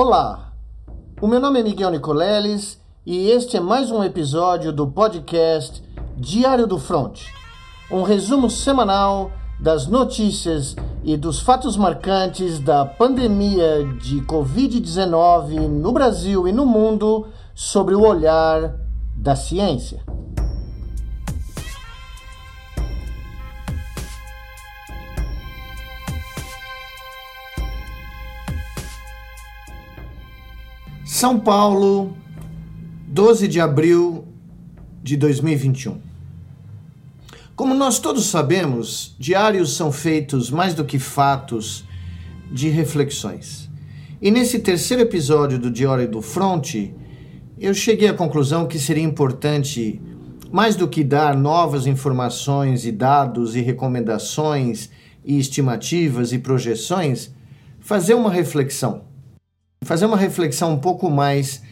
Olá, o meu nome é Miguel Nicoleles e este é mais um episódio do podcast Diário do Front, um resumo semanal das notícias e dos fatos marcantes da pandemia de Covid-19 no Brasil e no mundo sobre o olhar da ciência. São Paulo, 12 de abril de 2021. Como nós todos sabemos, diários são feitos mais do que fatos de reflexões. E nesse terceiro episódio do Diário do Fronte, eu cheguei à conclusão que seria importante, mais do que dar novas informações e dados e recomendações e estimativas e projeções, fazer uma reflexão fazer uma reflexão um pouco mais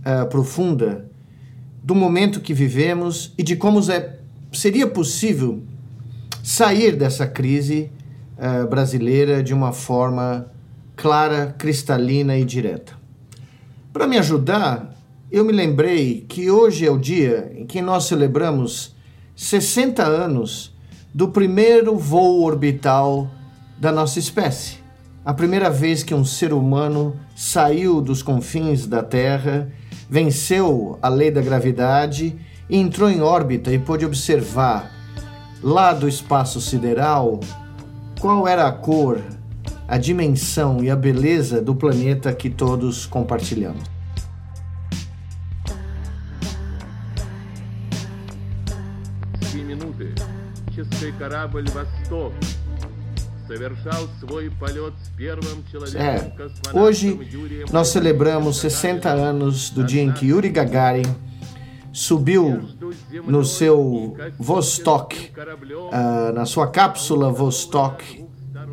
uh, profunda do momento que vivemos e de como é, seria possível sair dessa crise uh, brasileira de uma forma clara, cristalina e direta. Para me ajudar, eu me lembrei que hoje é o dia em que nós celebramos 60 anos do primeiro voo orbital da nossa espécie a primeira vez que um ser humano saiu dos confins da Terra, venceu a lei da gravidade e entrou em órbita e pôde observar, lá do espaço sideral, qual era a cor, a dimensão e a beleza do planeta que todos compartilhamos. минуты. Чистый корабль «Восток» É, hoje nós celebramos 60 anos do dia em que Yuri Gagarin subiu no seu Vostok, uh, na sua cápsula Vostok,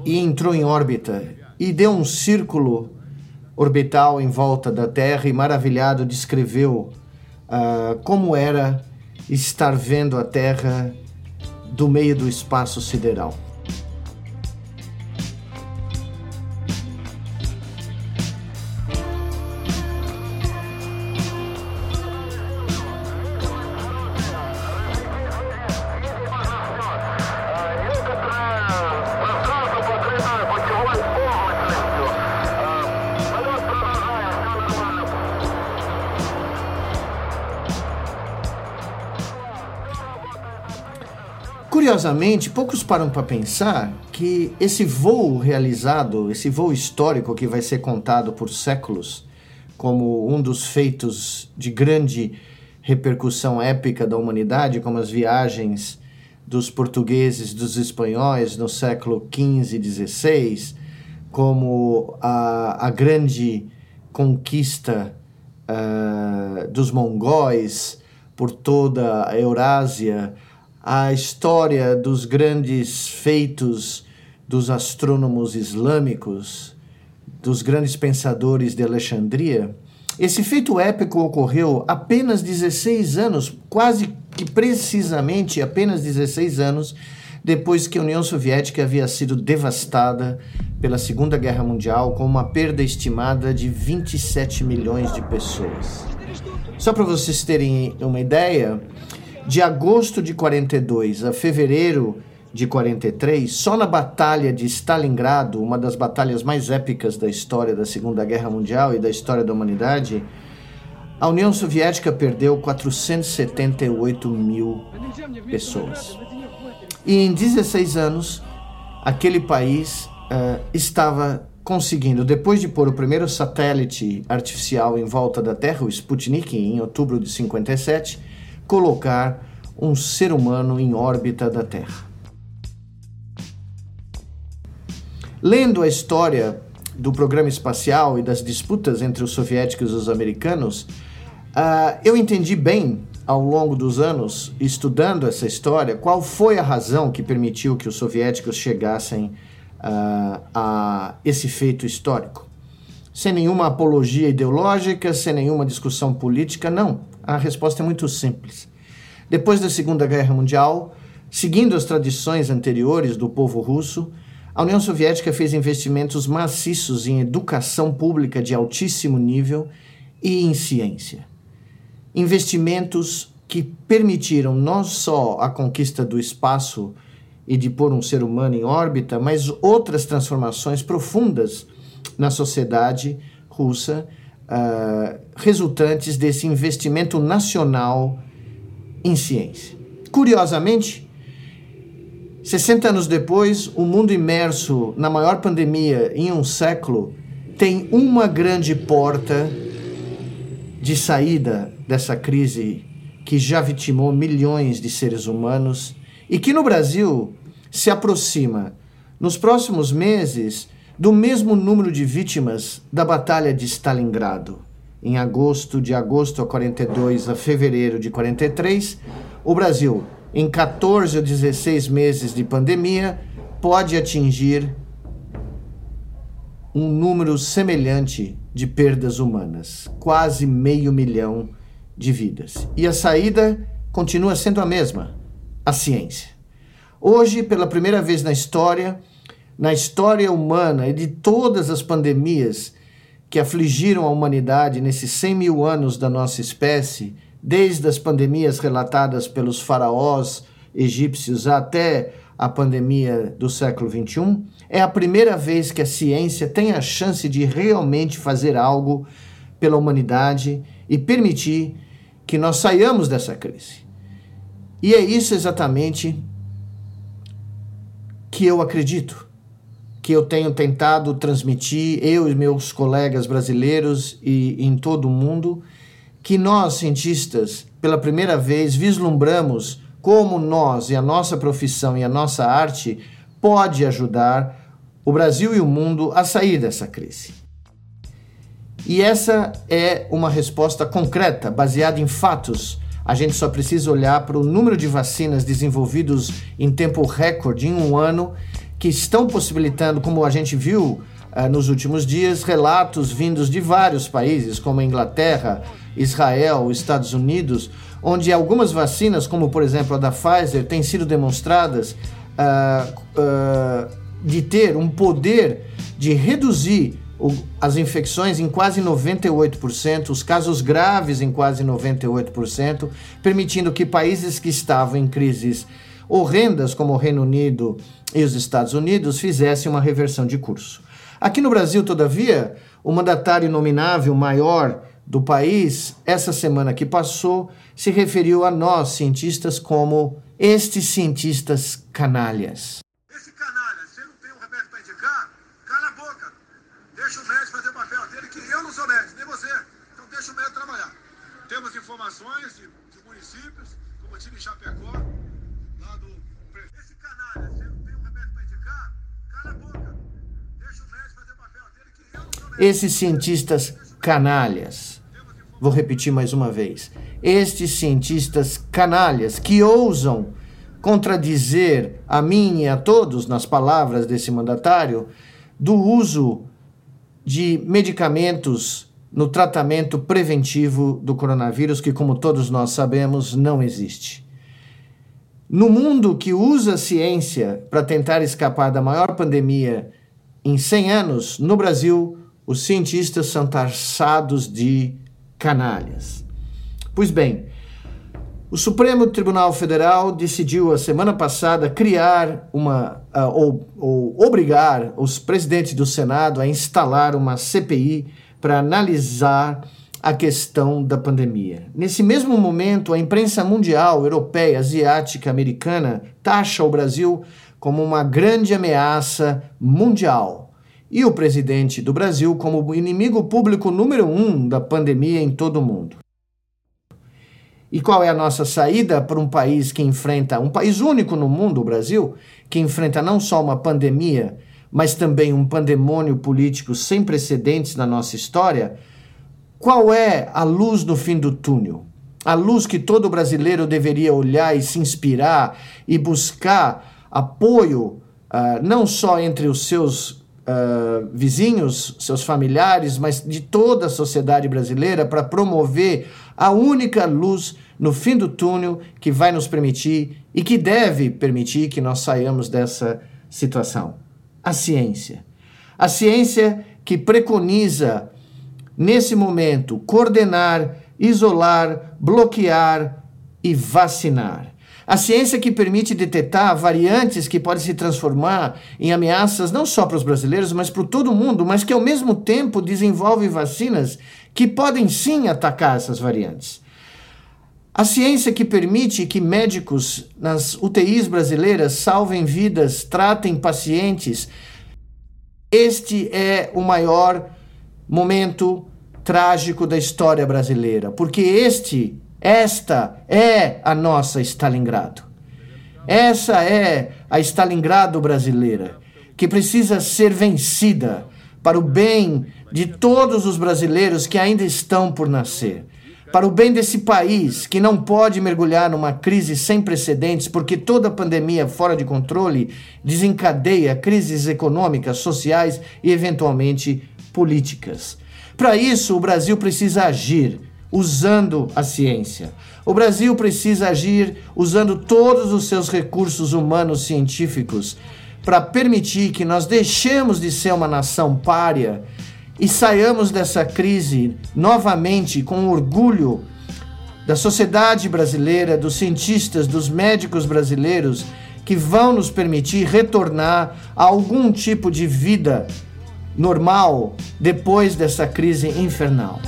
e entrou em órbita e deu um círculo orbital em volta da Terra e maravilhado descreveu uh, como era estar vendo a Terra do meio do espaço sideral. Curiosamente, poucos param para pensar que esse voo realizado, esse voo histórico que vai ser contado por séculos como um dos feitos de grande repercussão épica da humanidade, como as viagens dos portugueses, dos espanhóis no século XV e XVI, como a, a grande conquista uh, dos mongóis por toda a Eurásia, a história dos grandes feitos dos astrônomos islâmicos, dos grandes pensadores de Alexandria, esse feito épico ocorreu apenas 16 anos, quase que precisamente apenas 16 anos depois que a União Soviética havia sido devastada pela Segunda Guerra Mundial com uma perda estimada de 27 milhões de pessoas. Só para vocês terem uma ideia, de agosto de 42 a fevereiro de 43, só na Batalha de Stalingrado, uma das batalhas mais épicas da história da Segunda Guerra Mundial e da história da humanidade, a União Soviética perdeu 478 mil pessoas. E em 16 anos, aquele país uh, estava conseguindo, depois de pôr o primeiro satélite artificial em volta da Terra, o Sputnik, em outubro de 57, colocar um ser humano em órbita da Terra. Lendo a história do programa espacial e das disputas entre os soviéticos e os americanos, uh, eu entendi bem ao longo dos anos, estudando essa história, qual foi a razão que permitiu que os soviéticos chegassem uh, a esse feito histórico. Sem nenhuma apologia ideológica, sem nenhuma discussão política, não. A resposta é muito simples. Depois da Segunda Guerra Mundial, seguindo as tradições anteriores do povo russo, a União Soviética fez investimentos maciços em educação pública de altíssimo nível e em ciência. Investimentos que permitiram não só a conquista do espaço e de pôr um ser humano em órbita, mas outras transformações profundas na sociedade russa, uh, resultantes desse investimento nacional em ciência. Curiosamente, 60 anos depois, o mundo imerso na maior pandemia em um século tem uma grande porta de saída dessa crise que já vitimou milhões de seres humanos e que no Brasil se aproxima nos próximos meses do mesmo número de vítimas da Batalha de Stalingrado. Em agosto, de agosto a 42 a fevereiro de 43, o Brasil em 14 ou 16 meses de pandemia, pode atingir um número semelhante de perdas humanas, quase meio milhão de vidas. E a saída continua sendo a mesma: a ciência. Hoje, pela primeira vez na história, na história humana e de todas as pandemias que afligiram a humanidade nesses 100 mil anos da nossa espécie, desde as pandemias relatadas pelos faraós egípcios até a pandemia do século XXI, é a primeira vez que a ciência tem a chance de realmente fazer algo pela humanidade e permitir que nós saiamos dessa crise. E é isso exatamente que eu acredito, que eu tenho tentado transmitir, eu e meus colegas brasileiros e em todo o mundo, que nós, cientistas, pela primeira vez vislumbramos como nós e a nossa profissão e a nossa arte pode ajudar o Brasil e o mundo a sair dessa crise. E essa é uma resposta concreta, baseada em fatos. A gente só precisa olhar para o número de vacinas desenvolvidos em tempo recorde, em um ano, que estão possibilitando, como a gente viu uh, nos últimos dias, relatos vindos de vários países, como Inglaterra, Israel, Estados Unidos, onde algumas vacinas, como por exemplo a da Pfizer, têm sido demonstradas uh, uh, de ter um poder de reduzir o, as infecções em quase 98%, os casos graves em quase 98%, permitindo que países que estavam em crises horrendas, como o Reino Unido e os Estados Unidos, fizessem uma reversão de curso. Aqui no Brasil, todavia, o mandatário nominável maior do país, essa semana que passou, se referiu a nós, cientistas, como estes cientistas canalhas. Esse canalha, você não tem um remédio para indicar? Cala a boca. Deixa o médico fazer o papel dele, que eu não sou médico, nem você. Então deixa o médico trabalhar. Temos informações de, de municípios, como tive em Chapecó, Esses cientistas canalhas Vou repetir mais uma vez. Estes cientistas canalhas que ousam contradizer a mim e a todos, nas palavras desse mandatário, do uso de medicamentos no tratamento preventivo do coronavírus, que, como todos nós sabemos, não existe. No mundo que usa a ciência para tentar escapar da maior pandemia em 100 anos, no Brasil, os cientistas são taxados de canalhas. Pois bem, o Supremo Tribunal Federal decidiu a semana passada criar uma uh, ou, ou obrigar os presidentes do Senado a instalar uma CPI para analisar a questão da pandemia. Nesse mesmo momento, a imprensa mundial, europeia, asiática, americana taxa o Brasil como uma grande ameaça mundial e o presidente do Brasil como inimigo público número um da pandemia em todo o mundo. E qual é a nossa saída para um país que enfrenta, um país único no mundo, o Brasil, que enfrenta não só uma pandemia, mas também um pandemônio político sem precedentes na nossa história? Qual é a luz no fim do túnel? A luz que todo brasileiro deveria olhar e se inspirar e buscar apoio, uh, não só entre os seus uh, vizinhos, seus familiares, mas de toda a sociedade brasileira para promover a única luz no fim do túnel que vai nos permitir e que deve permitir que nós saiamos dessa situação. a ciência. A ciência que preconiza, nesse momento, coordenar, isolar, bloquear e vacinar. A ciência que permite detectar variantes que podem se transformar em ameaças não só para os brasileiros, mas para todo mundo, mas que ao mesmo tempo desenvolve vacinas que podem sim atacar essas variantes. A ciência que permite que médicos nas UTIs brasileiras salvem vidas, tratem pacientes. Este é o maior momento trágico da história brasileira, porque este esta é a nossa Stalingrado. Essa é a Stalingrado brasileira, que precisa ser vencida para o bem de todos os brasileiros que ainda estão por nascer. Para o bem desse país que não pode mergulhar numa crise sem precedentes, porque toda pandemia fora de controle desencadeia crises econômicas, sociais e, eventualmente, políticas. Para isso, o Brasil precisa agir usando a ciência. O Brasil precisa agir usando todos os seus recursos humanos científicos para permitir que nós deixemos de ser uma nação párea e saiamos dessa crise novamente com orgulho da sociedade brasileira, dos cientistas, dos médicos brasileiros que vão nos permitir retornar a algum tipo de vida normal depois dessa crise infernal.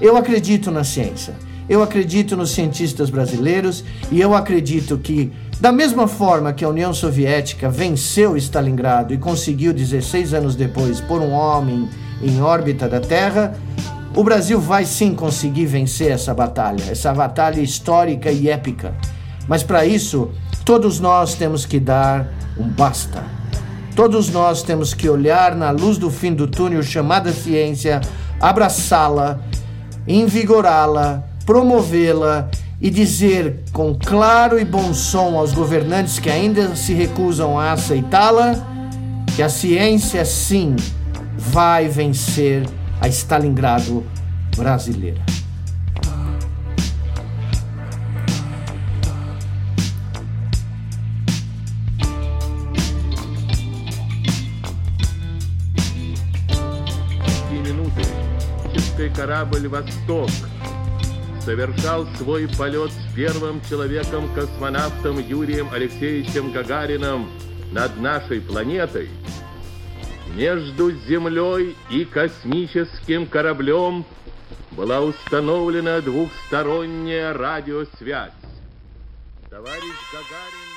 Eu acredito na ciência. Eu acredito nos cientistas brasileiros e eu acredito que, da mesma forma que a União Soviética venceu Stalingrado e conseguiu 16 anos depois pôr um homem em órbita da Terra, o Brasil vai sim conseguir vencer essa batalha, essa batalha histórica e épica. Mas para isso, todos nós temos que dar um basta. Todos nós temos que olhar na luz do fim do túnel chamada ciência, abraçá-la invigorá-la, promovê-la e dizer com claro e bom som aos governantes que ainda se recusam a aceitá-la que a ciência sim vai vencer a Stalingrado brasileira. Корабль «Восток» совершал свой полет с первым человеком-космонавтом Юрием Алексеевичем Гагарином над нашей планетой, между Землей и космическим кораблем была установлена двухсторонняя радиосвязь. Товарищ Гагарин